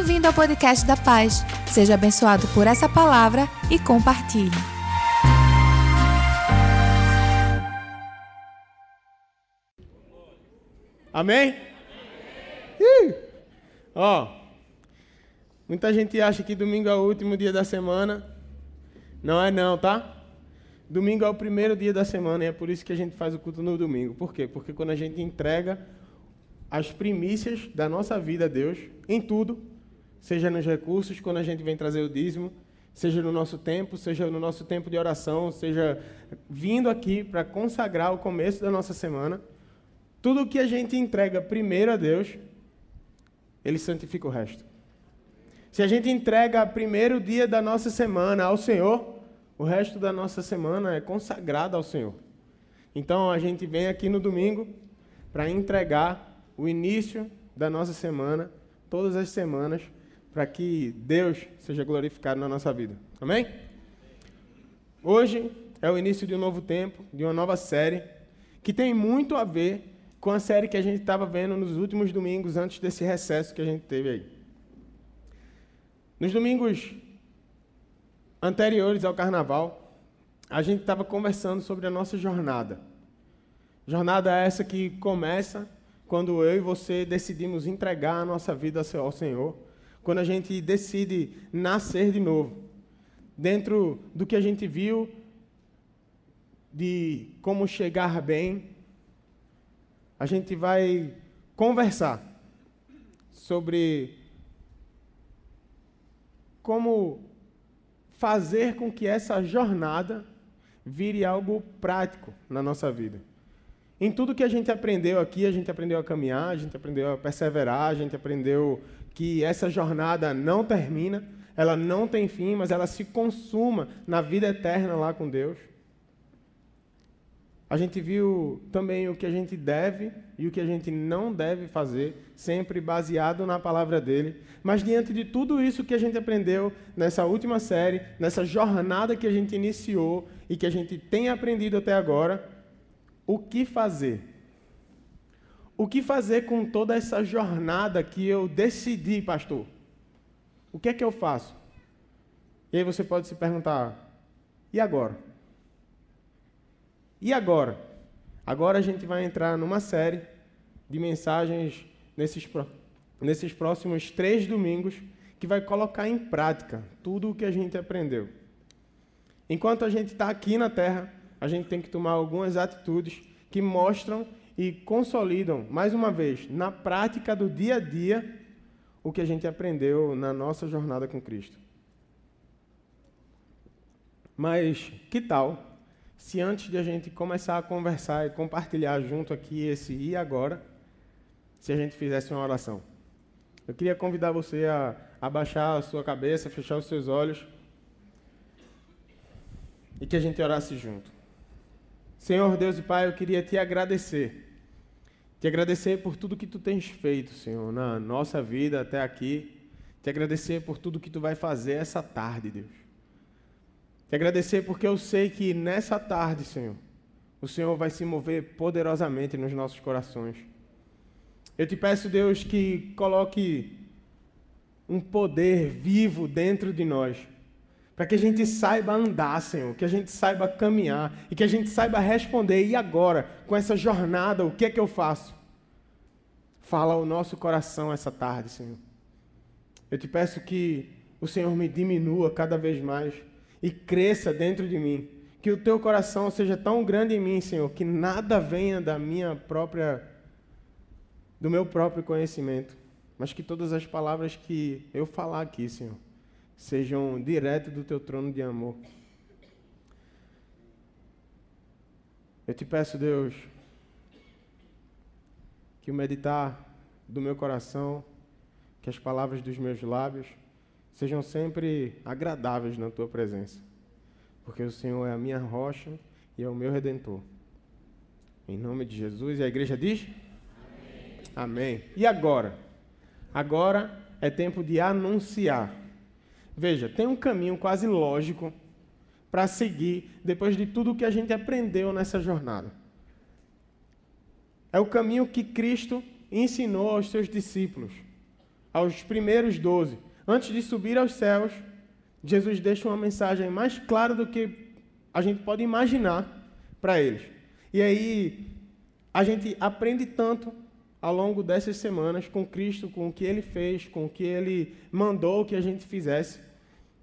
Bem-vindo ao podcast da Paz. Seja abençoado por essa palavra e compartilhe. Amém? Ih! Ó, muita gente acha que domingo é o último dia da semana. Não é não, tá? Domingo é o primeiro dia da semana e é por isso que a gente faz o culto no domingo. Por quê? Porque quando a gente entrega as primícias da nossa vida a Deus, em tudo, seja nos recursos, quando a gente vem trazer o dízimo, seja no nosso tempo, seja no nosso tempo de oração, seja vindo aqui para consagrar o começo da nossa semana, tudo que a gente entrega primeiro a Deus, Ele santifica o resto. Se a gente entrega primeiro dia da nossa semana ao Senhor, o resto da nossa semana é consagrado ao Senhor. Então a gente vem aqui no domingo para entregar o início da nossa semana, todas as semanas, para que Deus seja glorificado na nossa vida. Amém? Hoje é o início de um novo tempo, de uma nova série, que tem muito a ver com a série que a gente estava vendo nos últimos domingos, antes desse recesso que a gente teve aí. Nos domingos anteriores ao carnaval, a gente estava conversando sobre a nossa jornada. Jornada essa que começa quando eu e você decidimos entregar a nossa vida ao Senhor, quando a gente decide nascer de novo. Dentro do que a gente viu de como chegar bem, a gente vai conversar sobre como fazer com que essa jornada vire algo prático na nossa vida. Em tudo que a gente aprendeu aqui, a gente aprendeu a caminhar, a gente aprendeu a perseverar, a gente aprendeu que essa jornada não termina, ela não tem fim, mas ela se consuma na vida eterna lá com Deus. A gente viu também o que a gente deve e o que a gente não deve fazer, sempre baseado na palavra dele. Mas diante de tudo isso que a gente aprendeu nessa última série, nessa jornada que a gente iniciou e que a gente tem aprendido até agora, o que fazer? O que fazer com toda essa jornada que eu decidi, pastor? O que é que eu faço? E aí você pode se perguntar: e agora? E agora? Agora a gente vai entrar numa série de mensagens nesses, nesses próximos três domingos que vai colocar em prática tudo o que a gente aprendeu. Enquanto a gente está aqui na Terra, a gente tem que tomar algumas atitudes que mostram e consolidam, mais uma vez, na prática do dia a dia, o que a gente aprendeu na nossa jornada com Cristo. Mas que tal se antes de a gente começar a conversar e compartilhar junto aqui esse e agora, se a gente fizesse uma oração. Eu queria convidar você a abaixar a sua cabeça, fechar os seus olhos e que a gente orasse junto. Senhor Deus e Pai, eu queria te agradecer. Te agradecer por tudo que tu tens feito, Senhor, na nossa vida até aqui. Te agradecer por tudo que tu vai fazer essa tarde, Deus. Te agradecer porque eu sei que nessa tarde, Senhor, o Senhor vai se mover poderosamente nos nossos corações. Eu te peço, Deus, que coloque um poder vivo dentro de nós, para que a gente saiba andar, Senhor, que a gente saiba caminhar e que a gente saiba responder. E agora, com essa jornada, o que é que eu faço? Fala o nosso coração essa tarde, Senhor. Eu te peço que o Senhor me diminua cada vez mais e cresça dentro de mim. Que o teu coração seja tão grande em mim, Senhor, que nada venha da minha própria do meu próprio conhecimento, mas que todas as palavras que eu falar aqui, Senhor, sejam direto do teu trono de amor. Eu te peço, Deus, que o meditar do meu coração, que as palavras dos meus lábios sejam sempre agradáveis na tua presença, porque o Senhor é a minha rocha e é o meu redentor. Em nome de Jesus, e a igreja diz? Amém. Amém. E agora? Agora é tempo de anunciar. Veja, tem um caminho quase lógico para seguir depois de tudo que a gente aprendeu nessa jornada. É o caminho que Cristo ensinou aos seus discípulos. aos primeiros doze, antes de subir aos céus, Jesus deixa uma mensagem mais clara do que a gente pode imaginar para eles. E aí a gente aprende tanto ao longo dessas semanas com Cristo, com o que ele fez, com o que ele mandou que a gente fizesse,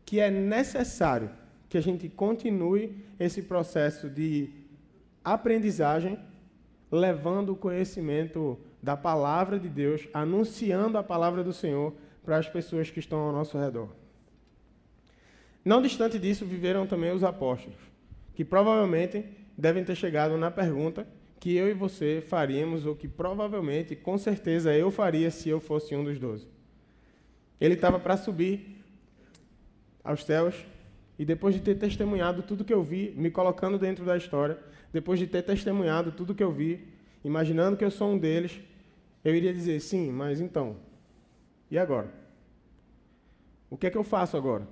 que é necessário que a gente continue esse processo de aprendizagem, levando o conhecimento da palavra de Deus, anunciando a palavra do Senhor para as pessoas que estão ao nosso redor. Não distante disso, viveram também os apóstolos, que provavelmente devem ter chegado na pergunta que eu e você faríamos, ou que provavelmente, com certeza, eu faria se eu fosse um dos doze. Ele estava para subir aos céus, e depois de ter testemunhado tudo que eu vi, me colocando dentro da história, depois de ter testemunhado tudo que eu vi, imaginando que eu sou um deles, eu iria dizer: sim, mas então, e agora? O que é que eu faço agora?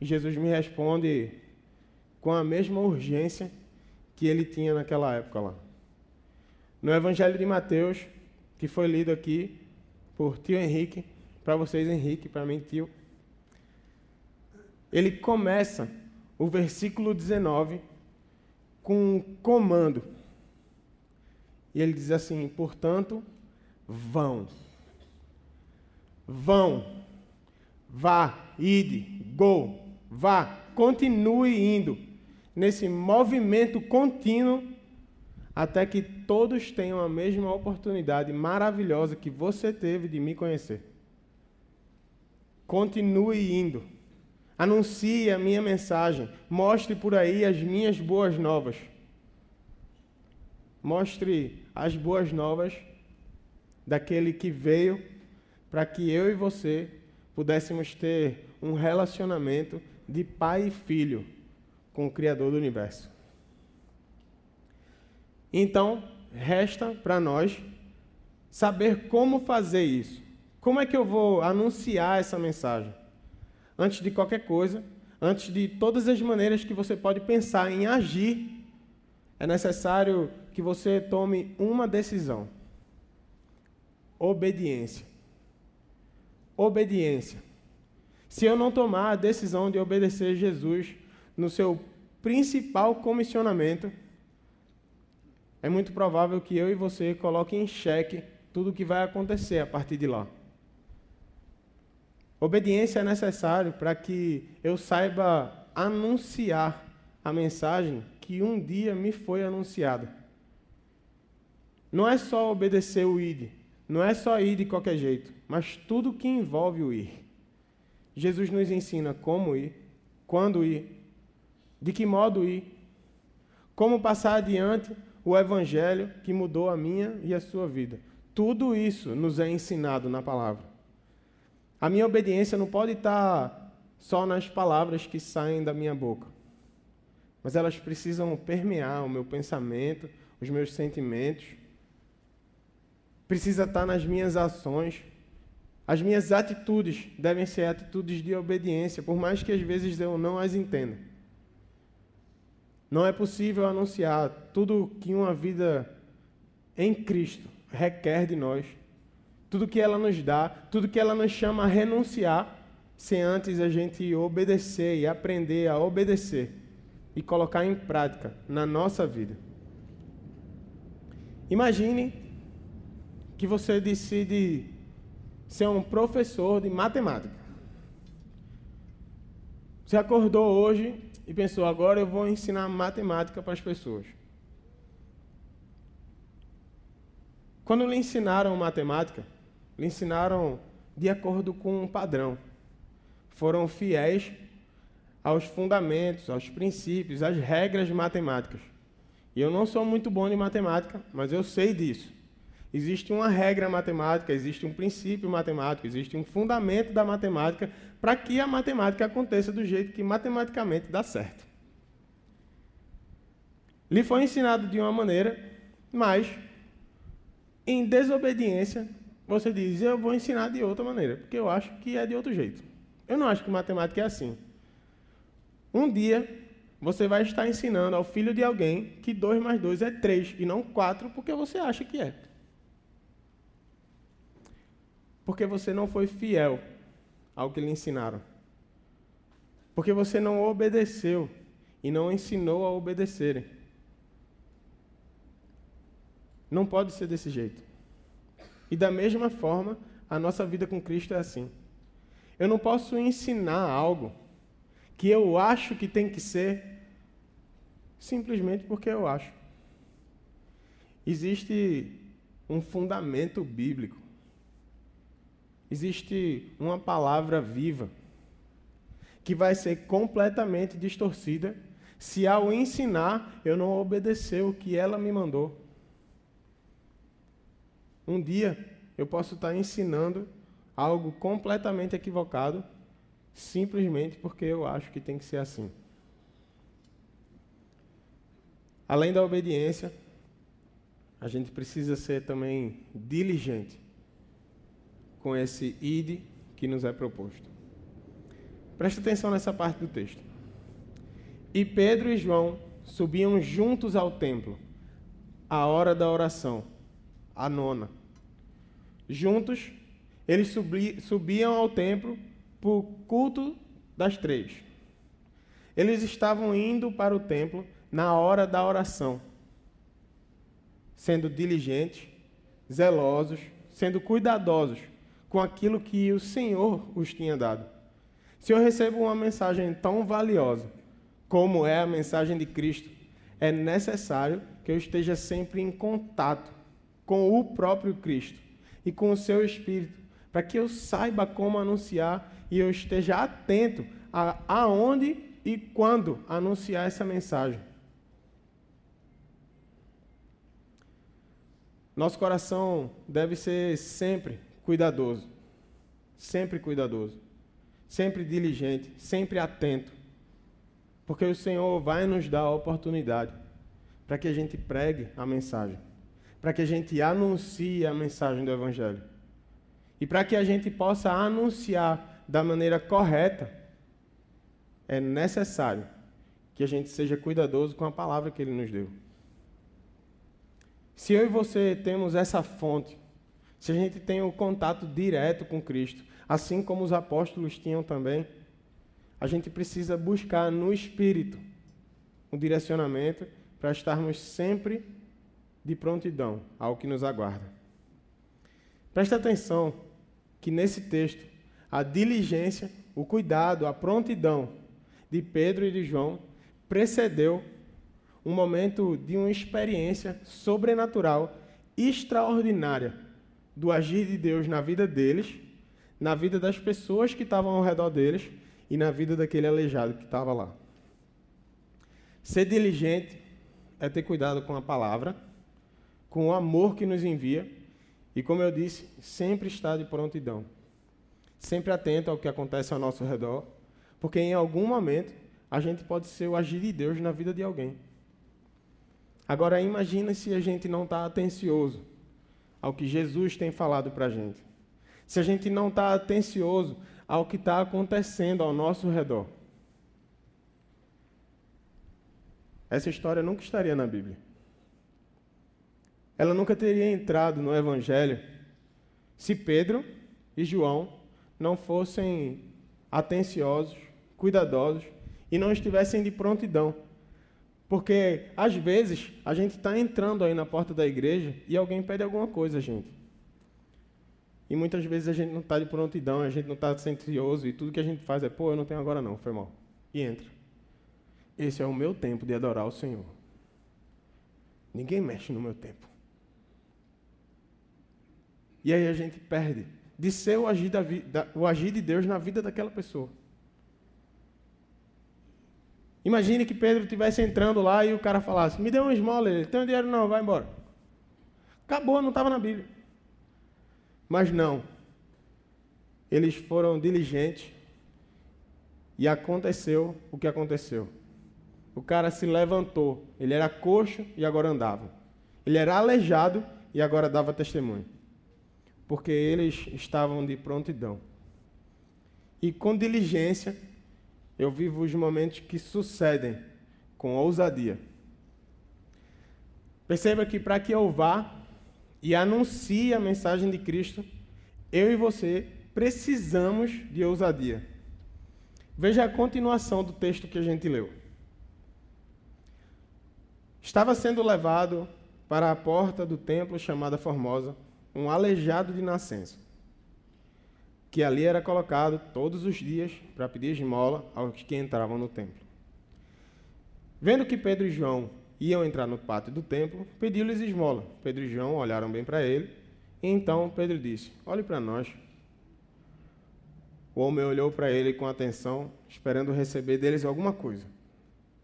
E Jesus me responde com a mesma urgência que ele tinha naquela época lá. No Evangelho de Mateus, que foi lido aqui por tio Henrique, para vocês, Henrique, para mim, tio, ele começa o versículo 19 com um comando. E ele diz assim: portanto, vão. Vão. Vá, ide, go, vá, continue indo nesse movimento contínuo até que todos tenham a mesma oportunidade maravilhosa que você teve de me conhecer. Continue indo. Anuncie a minha mensagem. Mostre por aí as minhas boas novas. Mostre as boas novas daquele que veio para que eu e você pudéssemos ter um relacionamento de pai e filho com o Criador do universo. Então, resta para nós saber como fazer isso. Como é que eu vou anunciar essa mensagem? Antes de qualquer coisa, antes de todas as maneiras que você pode pensar em agir, é necessário que você tome uma decisão: obediência. Obediência. Se eu não tomar a decisão de obedecer Jesus, no seu principal comissionamento, é muito provável que eu e você coloquem em xeque tudo o que vai acontecer a partir de lá. Obediência é necessário para que eu saiba anunciar a mensagem que um dia me foi anunciada. Não é só obedecer o ID, não é só ir de qualquer jeito, mas tudo que envolve o ir. Jesus nos ensina como ir, quando ir, de que modo ir? Como passar adiante o evangelho que mudou a minha e a sua vida? Tudo isso nos é ensinado na palavra. A minha obediência não pode estar só nas palavras que saem da minha boca, mas elas precisam permear o meu pensamento, os meus sentimentos. Precisa estar nas minhas ações. As minhas atitudes devem ser atitudes de obediência, por mais que às vezes eu não as entenda. Não é possível anunciar tudo que uma vida em Cristo requer de nós, tudo que ela nos dá, tudo que ela nos chama a renunciar, sem antes a gente obedecer e aprender a obedecer e colocar em prática na nossa vida. Imagine que você decide ser um professor de matemática. Você acordou hoje e pensou: agora eu vou ensinar matemática para as pessoas. Quando lhe ensinaram matemática, lhe ensinaram de acordo com um padrão. Foram fiéis aos fundamentos, aos princípios, às regras matemáticas. E eu não sou muito bom em matemática, mas eu sei disso. Existe uma regra matemática, existe um princípio matemático, existe um fundamento da matemática para que a matemática aconteça do jeito que matematicamente dá certo. Lhe foi ensinado de uma maneira, mas em desobediência você diz: Eu vou ensinar de outra maneira, porque eu acho que é de outro jeito. Eu não acho que matemática é assim. Um dia você vai estar ensinando ao filho de alguém que 2 mais 2 é 3 e não 4 porque você acha que é. Porque você não foi fiel ao que lhe ensinaram. Porque você não obedeceu e não ensinou a obedecerem. Não pode ser desse jeito. E da mesma forma, a nossa vida com Cristo é assim. Eu não posso ensinar algo que eu acho que tem que ser simplesmente porque eu acho. Existe um fundamento bíblico. Existe uma palavra viva que vai ser completamente distorcida se ao ensinar eu não obedecer o que ela me mandou. Um dia eu posso estar ensinando algo completamente equivocado simplesmente porque eu acho que tem que ser assim. Além da obediência, a gente precisa ser também diligente com esse id que nos é proposto. Preste atenção nessa parte do texto. E Pedro e João subiam juntos ao templo, à hora da oração, a nona. Juntos, eles subiam ao templo para o culto das três. Eles estavam indo para o templo na hora da oração, sendo diligentes, zelosos, sendo cuidadosos com aquilo que o Senhor os tinha dado. Se eu recebo uma mensagem tão valiosa como é a mensagem de Cristo, é necessário que eu esteja sempre em contato com o próprio Cristo e com o seu Espírito, para que eu saiba como anunciar e eu esteja atento a aonde e quando anunciar essa mensagem. Nosso coração deve ser sempre cuidadoso, sempre cuidadoso, sempre diligente, sempre atento, porque o Senhor vai nos dar a oportunidade para que a gente pregue a mensagem, para que a gente anuncie a mensagem do Evangelho e para que a gente possa anunciar da maneira correta, é necessário que a gente seja cuidadoso com a palavra que Ele nos deu. Se eu e você temos essa fonte, se a gente tem o um contato direto com Cristo, assim como os apóstolos tinham também, a gente precisa buscar no Espírito um direcionamento para estarmos sempre de prontidão ao que nos aguarda. Presta atenção que nesse texto a diligência, o cuidado, a prontidão de Pedro e de João precedeu um momento de uma experiência sobrenatural, extraordinária, do agir de Deus na vida deles, na vida das pessoas que estavam ao redor deles e na vida daquele aleijado que estava lá. Ser diligente é ter cuidado com a palavra, com o amor que nos envia e, como eu disse, sempre estar de prontidão. Sempre atento ao que acontece ao nosso redor, porque em algum momento a gente pode ser o agir de Deus na vida de alguém. Agora, imagina se a gente não está atencioso ao que Jesus tem falado para a gente. Se a gente não está atencioso ao que está acontecendo ao nosso redor. Essa história nunca estaria na Bíblia. Ela nunca teria entrado no Evangelho se Pedro e João não fossem atenciosos, cuidadosos e não estivessem de prontidão porque, às vezes, a gente está entrando aí na porta da igreja e alguém pede alguma coisa, gente. E muitas vezes a gente não está de prontidão, a gente não está ansioso e tudo que a gente faz é, pô, eu não tenho agora não, foi mal. E entra. Esse é o meu tempo de adorar o Senhor. Ninguém mexe no meu tempo. E aí a gente perde de ser o agir, da, o agir de Deus na vida daquela pessoa. Imagine que Pedro estivesse entrando lá e o cara falasse: Me dê uma esmola. Ele: Tem dinheiro? Não, vai embora. Acabou, não estava na Bíblia. Mas não. Eles foram diligentes e aconteceu o que aconteceu. O cara se levantou. Ele era coxo e agora andava. Ele era aleijado e agora dava testemunho. Porque eles estavam de prontidão. E com diligência eu vivo os momentos que sucedem com ousadia. Perceba que para que eu vá e anuncie a mensagem de Cristo, eu e você precisamos de ousadia. Veja a continuação do texto que a gente leu. Estava sendo levado para a porta do templo chamada Formosa um aleijado de nascença, que ali era colocado todos os dias para pedir esmola aos que entravam no templo. Vendo que Pedro e João iam entrar no pátio do templo, pediu-lhes esmola. Pedro e João olharam bem para ele, e então Pedro disse: Olhe para nós. O homem olhou para ele com atenção, esperando receber deles alguma coisa.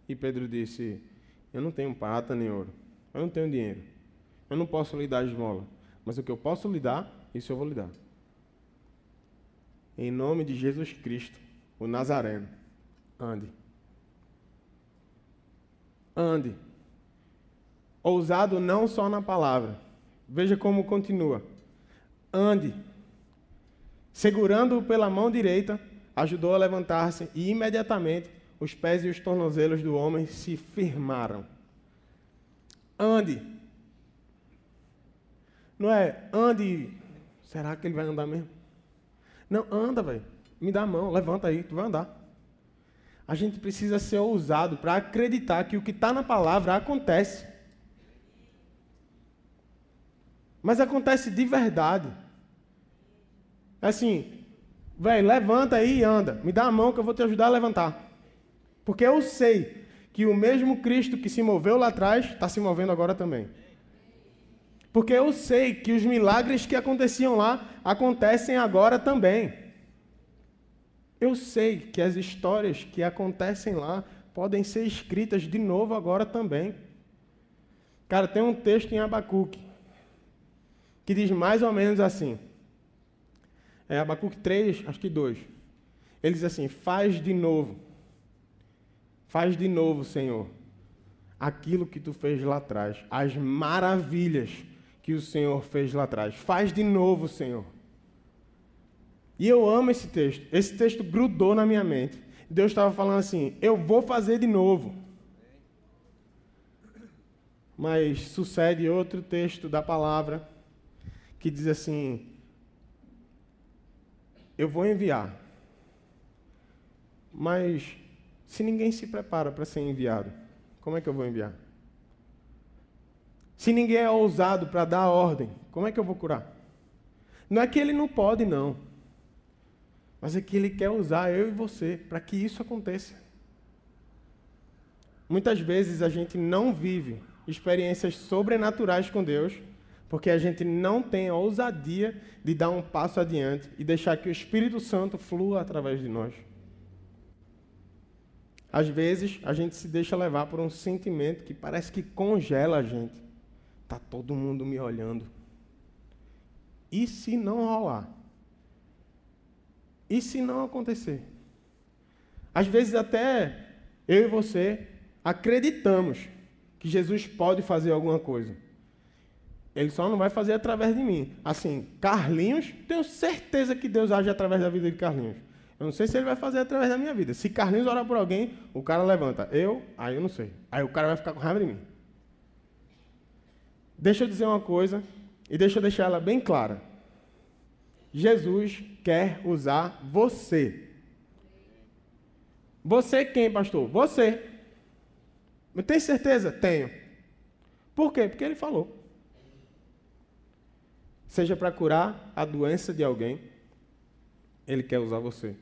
E Pedro disse: Eu não tenho prata nem ouro. Eu não tenho dinheiro. Eu não posso lhe dar esmola. Mas o que eu posso lhe dar, isso eu vou lhe dar. Em nome de Jesus Cristo, o Nazareno, ande. Ande. Ousado não só na palavra. Veja como continua. Ande Segurando-o pela mão direita, ajudou a levantar-se e imediatamente os pés e os tornozelos do homem se firmaram. Ande. Não é ande. Será que ele vai andar mesmo? Não, anda, velho. Me dá a mão, levanta aí, tu vai andar. A gente precisa ser ousado para acreditar que o que está na palavra acontece. Mas acontece de verdade. Assim, velho, levanta aí e anda. Me dá a mão que eu vou te ajudar a levantar. Porque eu sei que o mesmo Cristo que se moveu lá atrás está se movendo agora também. Porque eu sei que os milagres que aconteciam lá acontecem agora também. Eu sei que as histórias que acontecem lá podem ser escritas de novo agora também. Cara, tem um texto em Abacuque que diz mais ou menos assim: é, Abacuque 3, acho que 2. Ele diz assim: Faz de novo, faz de novo, Senhor, aquilo que tu fez lá atrás, as maravilhas que o Senhor fez lá atrás. Faz de novo, Senhor. E eu amo esse texto. Esse texto grudou na minha mente. Deus estava falando assim: Eu vou fazer de novo. Mas sucede outro texto da palavra que diz assim: eu vou enviar. Mas se ninguém se prepara para ser enviado, como é que eu vou enviar? Se ninguém é ousado para dar ordem, como é que eu vou curar? Não é que ele não pode, não. Mas é que ele quer usar eu e você para que isso aconteça. Muitas vezes a gente não vive experiências sobrenaturais com Deus porque a gente não tem a ousadia de dar um passo adiante e deixar que o Espírito Santo flua através de nós. Às vezes, a gente se deixa levar por um sentimento que parece que congela a gente. Tá todo mundo me olhando. E se não rolar? E se não acontecer? Às vezes até eu e você acreditamos que Jesus pode fazer alguma coisa. Ele só não vai fazer através de mim. Assim, Carlinhos, tenho certeza que Deus age através da vida de Carlinhos. Eu não sei se ele vai fazer através da minha vida. Se Carlinhos orar por alguém, o cara levanta. Eu, aí eu não sei. Aí o cara vai ficar com raiva de mim. Deixa eu dizer uma coisa e deixa eu deixar ela bem clara. Jesus quer usar você. Você quem, pastor? Você. Tem certeza? Tenho. Por quê? Porque ele falou seja para curar a doença de alguém, Ele quer usar você.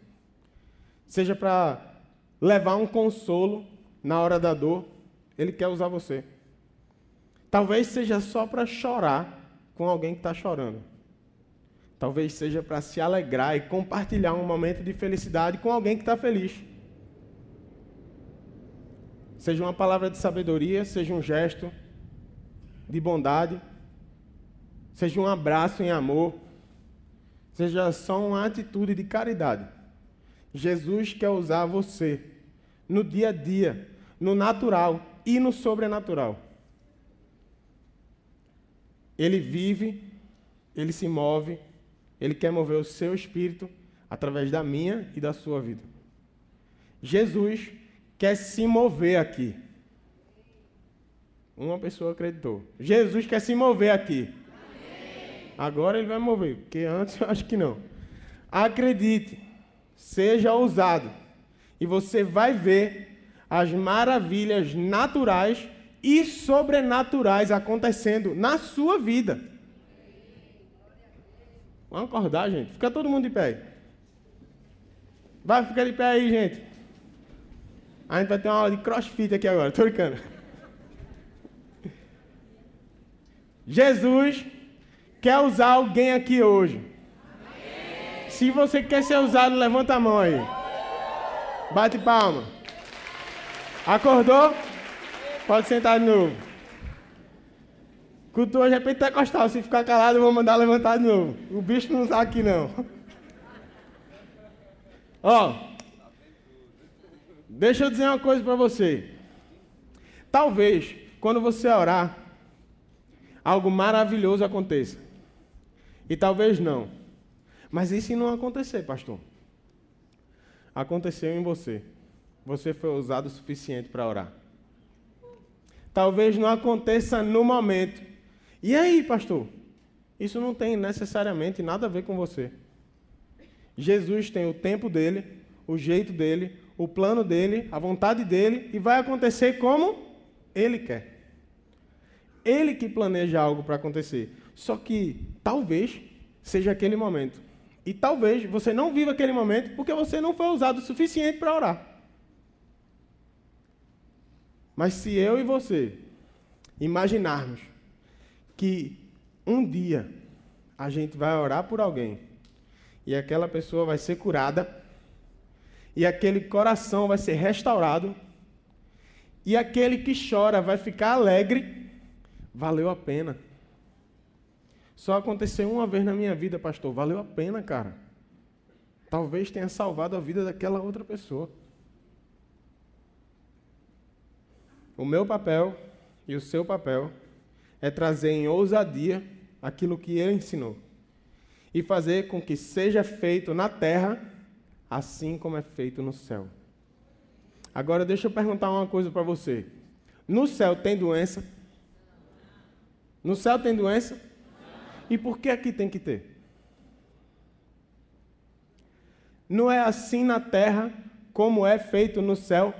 Seja para levar um consolo na hora da dor, Ele quer usar você. Talvez seja só para chorar com alguém que está chorando. Talvez seja para se alegrar e compartilhar um momento de felicidade com alguém que está feliz. Seja uma palavra de sabedoria, seja um gesto de bondade, seja um abraço em amor, seja só uma atitude de caridade. Jesus quer usar você no dia a dia, no natural e no sobrenatural. Ele vive, ele se move, ele quer mover o seu espírito através da minha e da sua vida. Jesus quer se mover aqui. Uma pessoa acreditou. Jesus quer se mover aqui. Agora ele vai mover, porque antes eu acho que não. Acredite, seja ousado, e você vai ver as maravilhas naturais e sobrenaturais acontecendo na sua vida. Vamos acordar, gente. Fica todo mundo de pé. Vai ficar de pé aí, gente. A gente vai ter uma aula de crossfit aqui agora. Tô brincando. Jesus quer usar alguém aqui hoje. Se você quer ser usado, levanta a mão aí. Bate palma. Acordou? Pode sentar de novo. Culto hoje é pentecostal. Se ficar calado, eu vou mandar levantar de novo. O bicho não está aqui, não. Ó, deixa eu dizer uma coisa para você. Talvez, quando você orar, algo maravilhoso aconteça. E talvez não. Mas e se não acontecer, pastor? Aconteceu em você. Você foi usado o suficiente para orar. Talvez não aconteça no momento. E aí, pastor? Isso não tem necessariamente nada a ver com você. Jesus tem o tempo dele, o jeito dele, o plano dele, a vontade dele, e vai acontecer como ele quer. Ele que planeja algo para acontecer. Só que talvez seja aquele momento. E talvez você não viva aquele momento porque você não foi usado o suficiente para orar. Mas se eu e você imaginarmos que um dia a gente vai orar por alguém e aquela pessoa vai ser curada e aquele coração vai ser restaurado e aquele que chora vai ficar alegre, valeu a pena. Só aconteceu uma vez na minha vida, pastor. Valeu a pena, cara. Talvez tenha salvado a vida daquela outra pessoa. O meu papel e o seu papel é trazer em ousadia aquilo que ele ensinou e fazer com que seja feito na terra assim como é feito no céu. Agora deixa eu perguntar uma coisa para você. No céu tem doença? No céu tem doença? E por que aqui tem que ter? Não é assim na terra como é feito no céu?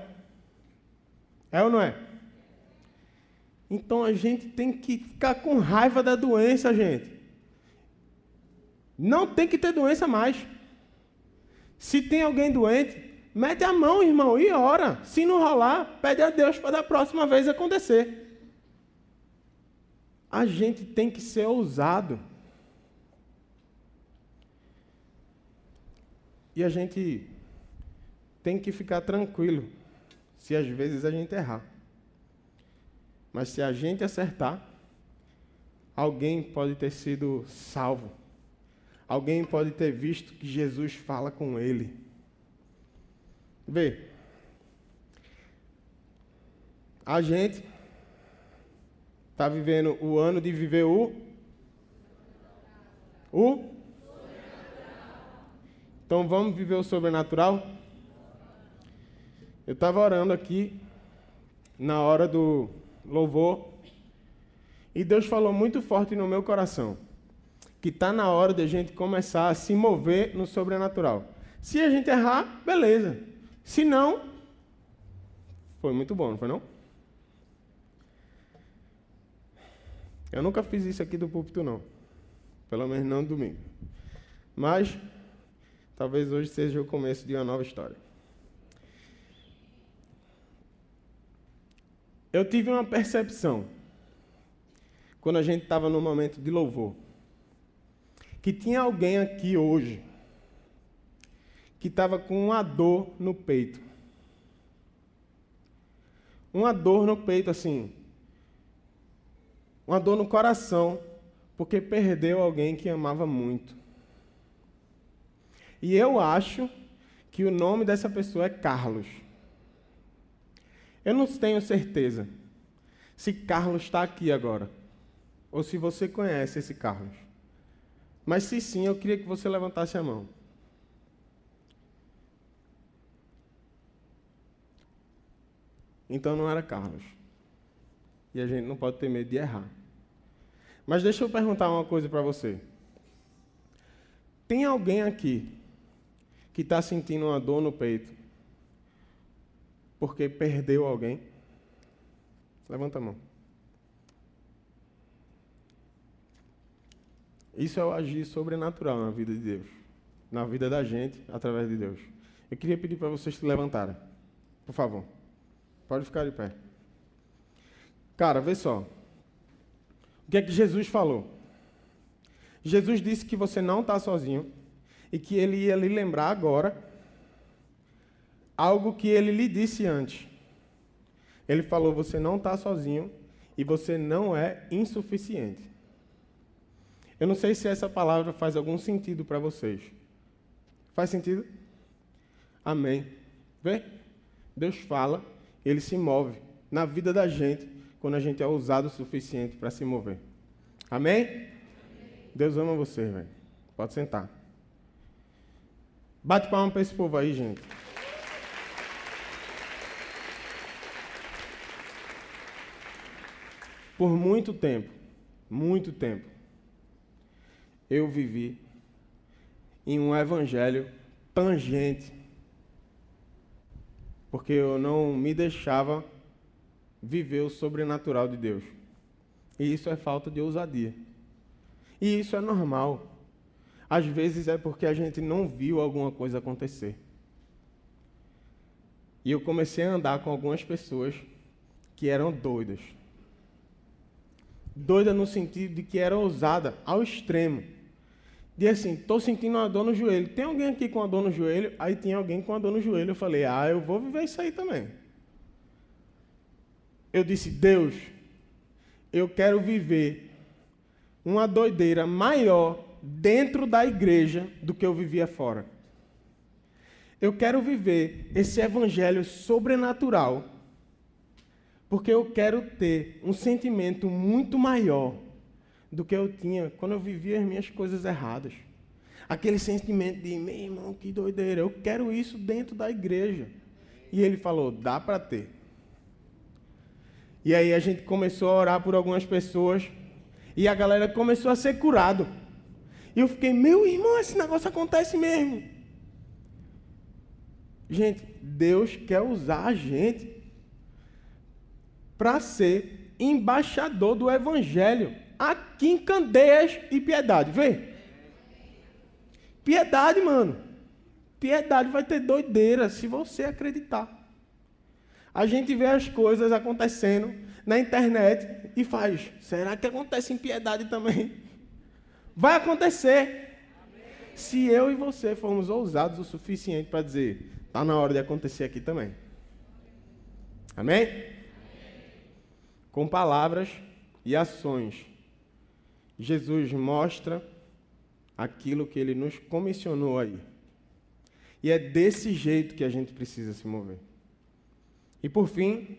É ou não é? Então a gente tem que ficar com raiva da doença, gente. Não tem que ter doença mais. Se tem alguém doente, mete a mão, irmão, e ora. Se não rolar, pede a Deus para da próxima vez acontecer. A gente tem que ser ousado. E a gente tem que ficar tranquilo se às vezes a gente errar. Mas se a gente acertar, alguém pode ter sido salvo. Alguém pode ter visto que Jesus fala com ele. Vê. A gente está vivendo o ano de viver o. O. Então vamos viver o sobrenatural? Eu estava orando aqui na hora do louvor e Deus falou muito forte no meu coração que está na hora de a gente começar a se mover no sobrenatural. Se a gente errar, beleza. Se não, foi muito bom, não foi não? Eu nunca fiz isso aqui do púlpito, não. Pelo menos não domingo. Mas, talvez hoje seja o começo de uma nova história. Eu tive uma percepção, quando a gente estava no momento de louvor, que tinha alguém aqui hoje que estava com uma dor no peito. Uma dor no peito, assim, uma dor no coração, porque perdeu alguém que amava muito. E eu acho que o nome dessa pessoa é Carlos. Eu não tenho certeza se Carlos está aqui agora, ou se você conhece esse Carlos. Mas se sim, eu queria que você levantasse a mão. Então não era Carlos. E a gente não pode ter medo de errar. Mas deixa eu perguntar uma coisa para você. Tem alguém aqui que está sentindo uma dor no peito porque perdeu alguém? Levanta a mão. Isso é o agir sobrenatural na vida de Deus, na vida da gente, através de Deus. Eu queria pedir para vocês se levantarem, por favor. Pode ficar de pé. Cara, vê só. O que é que Jesus falou? Jesus disse que você não está sozinho e que ele ia lhe lembrar agora algo que ele lhe disse antes. Ele falou: você não está sozinho e você não é insuficiente. Eu não sei se essa palavra faz algum sentido para vocês. Faz sentido? Amém. Vê? Deus fala, ele se move na vida da gente quando a gente é ousado o suficiente para se mover. Amém? Deus ama você, velho. Pode sentar. Bate palma para esse povo aí, gente. Por muito tempo, muito tempo, eu vivi em um evangelho tangente, porque eu não me deixava viver o sobrenatural de Deus. E isso é falta de ousadia. E isso é normal. Às vezes é porque a gente não viu alguma coisa acontecer. E eu comecei a andar com algumas pessoas que eram doidas. Doida no sentido de que era ousada ao extremo. De assim, estou sentindo uma dor no joelho. Tem alguém aqui com uma dor no joelho? Aí tinha alguém com uma dor no joelho. Eu falei, ah, eu vou viver isso aí também eu disse: Deus, eu quero viver uma doideira maior dentro da igreja do que eu vivia fora. Eu quero viver esse evangelho sobrenatural, porque eu quero ter um sentimento muito maior do que eu tinha quando eu vivia as minhas coisas erradas. Aquele sentimento de, meu irmão, que doideira, eu quero isso dentro da igreja. E ele falou: dá para ter. E aí a gente começou a orar por algumas pessoas e a galera começou a ser curado. E eu fiquei, meu irmão, esse negócio acontece mesmo. Gente, Deus quer usar a gente para ser embaixador do Evangelho aqui em Candeias e Piedade. Vê? Piedade, mano. Piedade vai ter doideira se você acreditar. A gente vê as coisas acontecendo na internet e faz. Será que acontece em piedade também? Vai acontecer. Se eu e você formos ousados o suficiente para dizer, está na hora de acontecer aqui também. Amém? Com palavras e ações, Jesus mostra aquilo que ele nos comissionou aí. E é desse jeito que a gente precisa se mover. E por fim,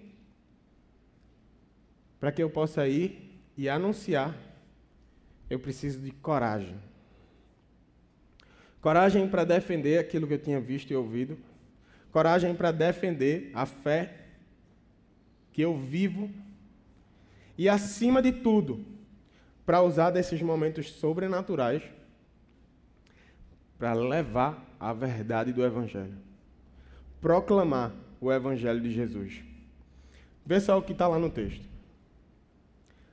para que eu possa ir e anunciar, eu preciso de coragem. Coragem para defender aquilo que eu tinha visto e ouvido. Coragem para defender a fé que eu vivo. E, acima de tudo, para usar desses momentos sobrenaturais para levar a verdade do Evangelho. Proclamar o Evangelho de Jesus. Vê só o que está lá no texto.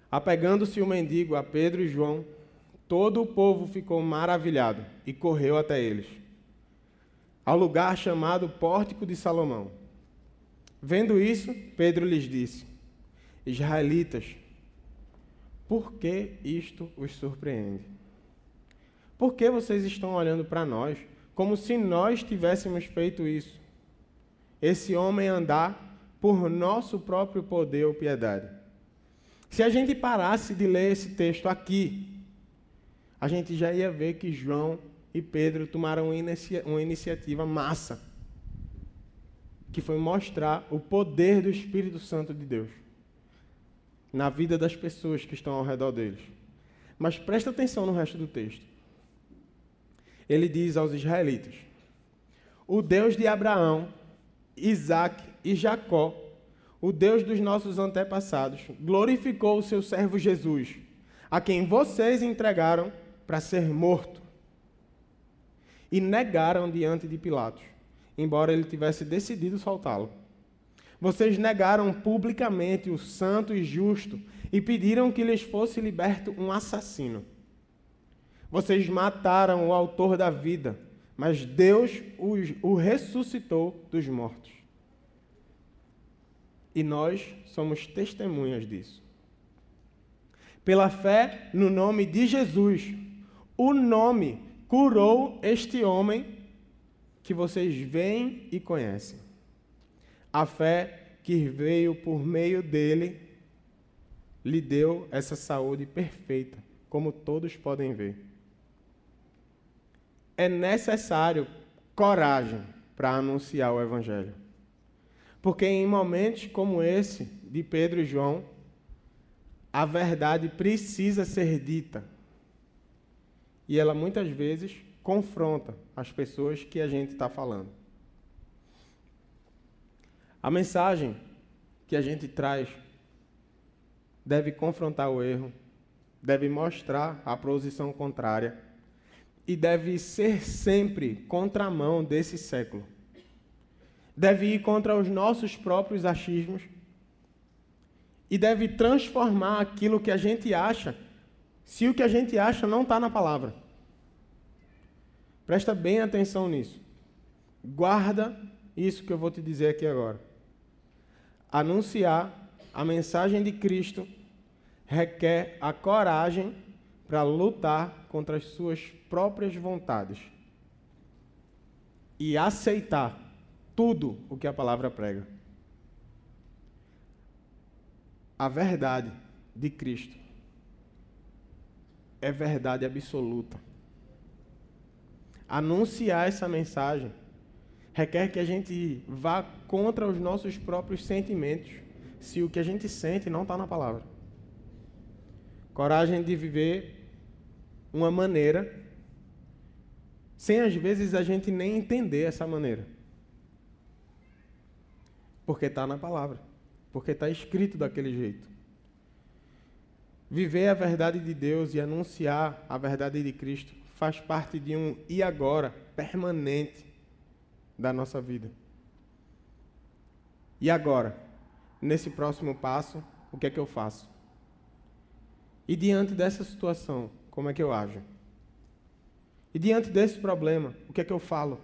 Apegando-se o mendigo a Pedro e João, todo o povo ficou maravilhado e correu até eles, ao lugar chamado Pórtico de Salomão. Vendo isso, Pedro lhes disse: Israelitas, por que isto os surpreende? Por que vocês estão olhando para nós como se nós tivéssemos feito isso? esse homem andar por nosso próprio poder ou piedade. Se a gente parasse de ler esse texto aqui, a gente já ia ver que João e Pedro tomaram uma iniciativa massa, que foi mostrar o poder do Espírito Santo de Deus na vida das pessoas que estão ao redor deles. Mas presta atenção no resto do texto. Ele diz aos israelitas: O Deus de Abraão, Isaac e Jacó, o Deus dos nossos antepassados, glorificou o seu servo Jesus, a quem vocês entregaram para ser morto e negaram diante de Pilatos, embora ele tivesse decidido soltá-lo. Vocês negaram publicamente o santo e justo e pediram que lhes fosse liberto um assassino. Vocês mataram o autor da vida, mas Deus o, ressuscitou dos mortos. E nós somos testemunhas disso. Pela fé no nome de Jesus, o nome curou este homem que vocês veem e conhecem. A fé que veio por meio dele lhe deu essa saúde perfeita, como todos podem ver. É necessário coragem para anunciar o Evangelho. Porque em momentos como esse, de Pedro e João, a verdade precisa ser dita. E ela muitas vezes confronta as pessoas que a gente está falando. A mensagem que a gente traz deve confrontar o erro, deve mostrar a posição contrária e deve ser sempre contramão desse século. Deve ir contra os nossos próprios achismos e deve transformar aquilo que a gente acha, se o que a gente acha não está na palavra. Presta bem atenção nisso. Guarda isso que eu vou te dizer aqui agora. Anunciar a mensagem de Cristo requer a coragem para lutar contra as suas próprias vontades e aceitar tudo o que a palavra prega. A verdade de Cristo é verdade absoluta. Anunciar essa mensagem requer que a gente vá contra os nossos próprios sentimentos, se o que a gente sente não está na palavra. Coragem de viver uma maneira sem às vezes a gente nem entender essa maneira. Porque está na palavra, porque está escrito daquele jeito. Viver a verdade de Deus e anunciar a verdade de Cristo faz parte de um e agora permanente da nossa vida. E agora, nesse próximo passo, o que é que eu faço? E diante dessa situação, como é que eu ajo? E diante desse problema, o que é que eu falo?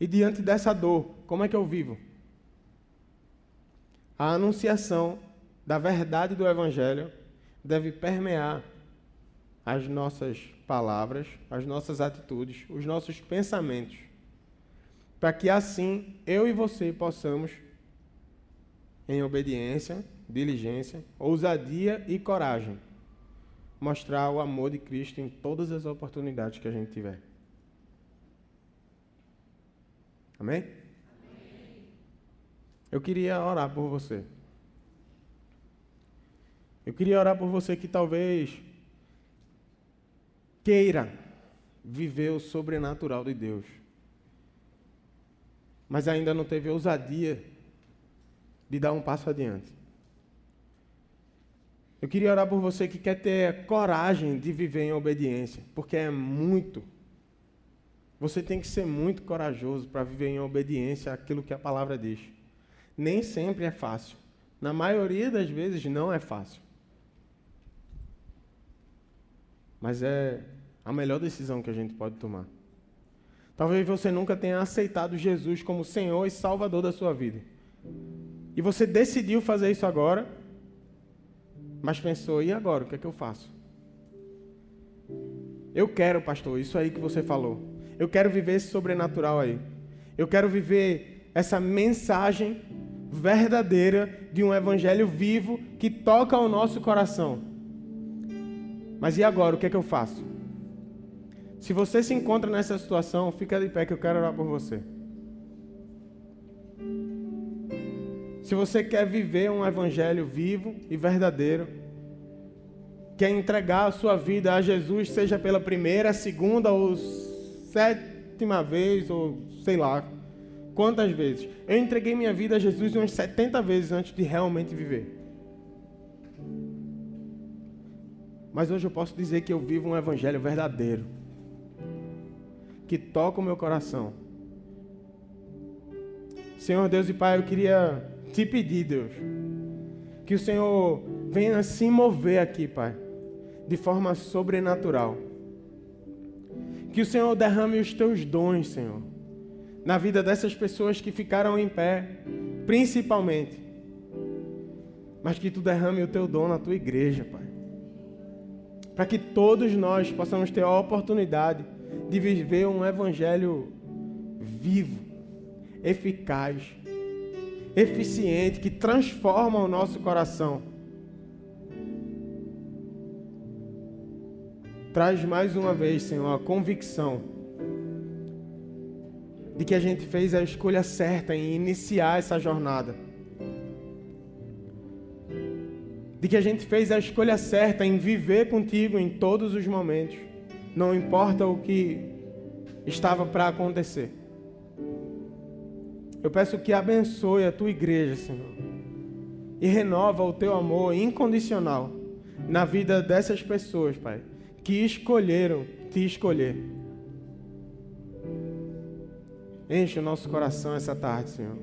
E diante dessa dor, como é que eu vivo? A anunciação da verdade do Evangelho deve permear as nossas palavras, as nossas atitudes, os nossos pensamentos, para que assim eu e você possamos, em obediência, diligência, ousadia e coragem, mostrar o amor de Cristo em todas as oportunidades que a gente tiver. Amém? Eu queria orar por você. Eu queria orar por você que talvez queira viver o sobrenatural de Deus, mas ainda não teve ousadia de dar um passo adiante. Eu queria orar por você que quer ter coragem de viver em obediência, porque é muito. Você tem que ser muito corajoso para viver em obediência àquilo que a palavra diz. Nem sempre é fácil. Na maioria das vezes não é fácil. Mas é a melhor decisão que a gente pode tomar. Talvez você nunca tenha aceitado Jesus como Senhor e Salvador da sua vida. E você decidiu fazer isso agora mas pensou, e agora? O que é que eu faço? Eu quero, pastor, isso aí que você falou. Eu quero viver esse sobrenatural aí. Eu quero viver essa mensagem verdadeira de um evangelho vivo que toca o nosso coração. Mas e agora? O que é que eu faço? Se você se encontra nessa situação, fica de pé que eu quero orar por você. Se você quer viver um evangelho vivo e verdadeiro, quer entregar a sua vida a Jesus, seja pela primeira, segunda ou sétima vez, ou sei lá, quantas vezes. Eu entreguei minha vida a Jesus umas 70 vezes antes de realmente viver. Mas hoje eu posso dizer que eu vivo um evangelho verdadeiro. Que toca o meu coração. Senhor Deus e Pai, eu queria te pedir, Deus, que o Senhor venha se mover aqui, Pai, de forma sobrenatural. Que o Senhor derrame os teus dons, Senhor, na vida dessas pessoas que ficaram em pé, principalmente. Mas que tu derrame o teu dom na tua igreja, Pai. Para que todos nós possamos ter a oportunidade de viver um evangelho vivo, eficaz, eficiente, que transforma o nosso coração. Traz mais uma vez, Senhor, a convicção de que a gente fez a escolha certa em iniciar essa jornada. De que a gente fez a escolha certa em viver contigo em todos os momentos, não importa o que estava para acontecer. Eu peço que abençoe a tua igreja, Senhor, e renova o teu amor incondicional na vida dessas pessoas, Pai, que escolheram te escolher. Enche o nosso coração essa tarde, Senhor.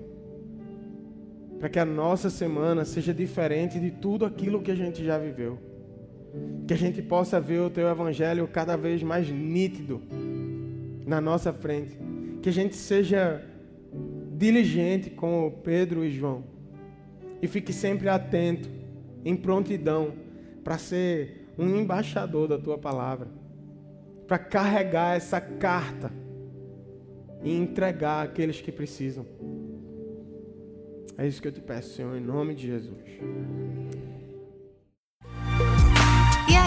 Para que a nossa semana seja diferente de tudo aquilo que a gente já viveu. Que a gente possa ver o teu evangelho cada vez mais nítido na nossa frente. Que a gente seja diligente com Pedro e João. E fique sempre atento, em prontidão, para ser um embaixador da tua palavra. Para carregar essa carta e entregar àqueles que precisam. É isso que eu te peço, Senhor, em nome de Jesus.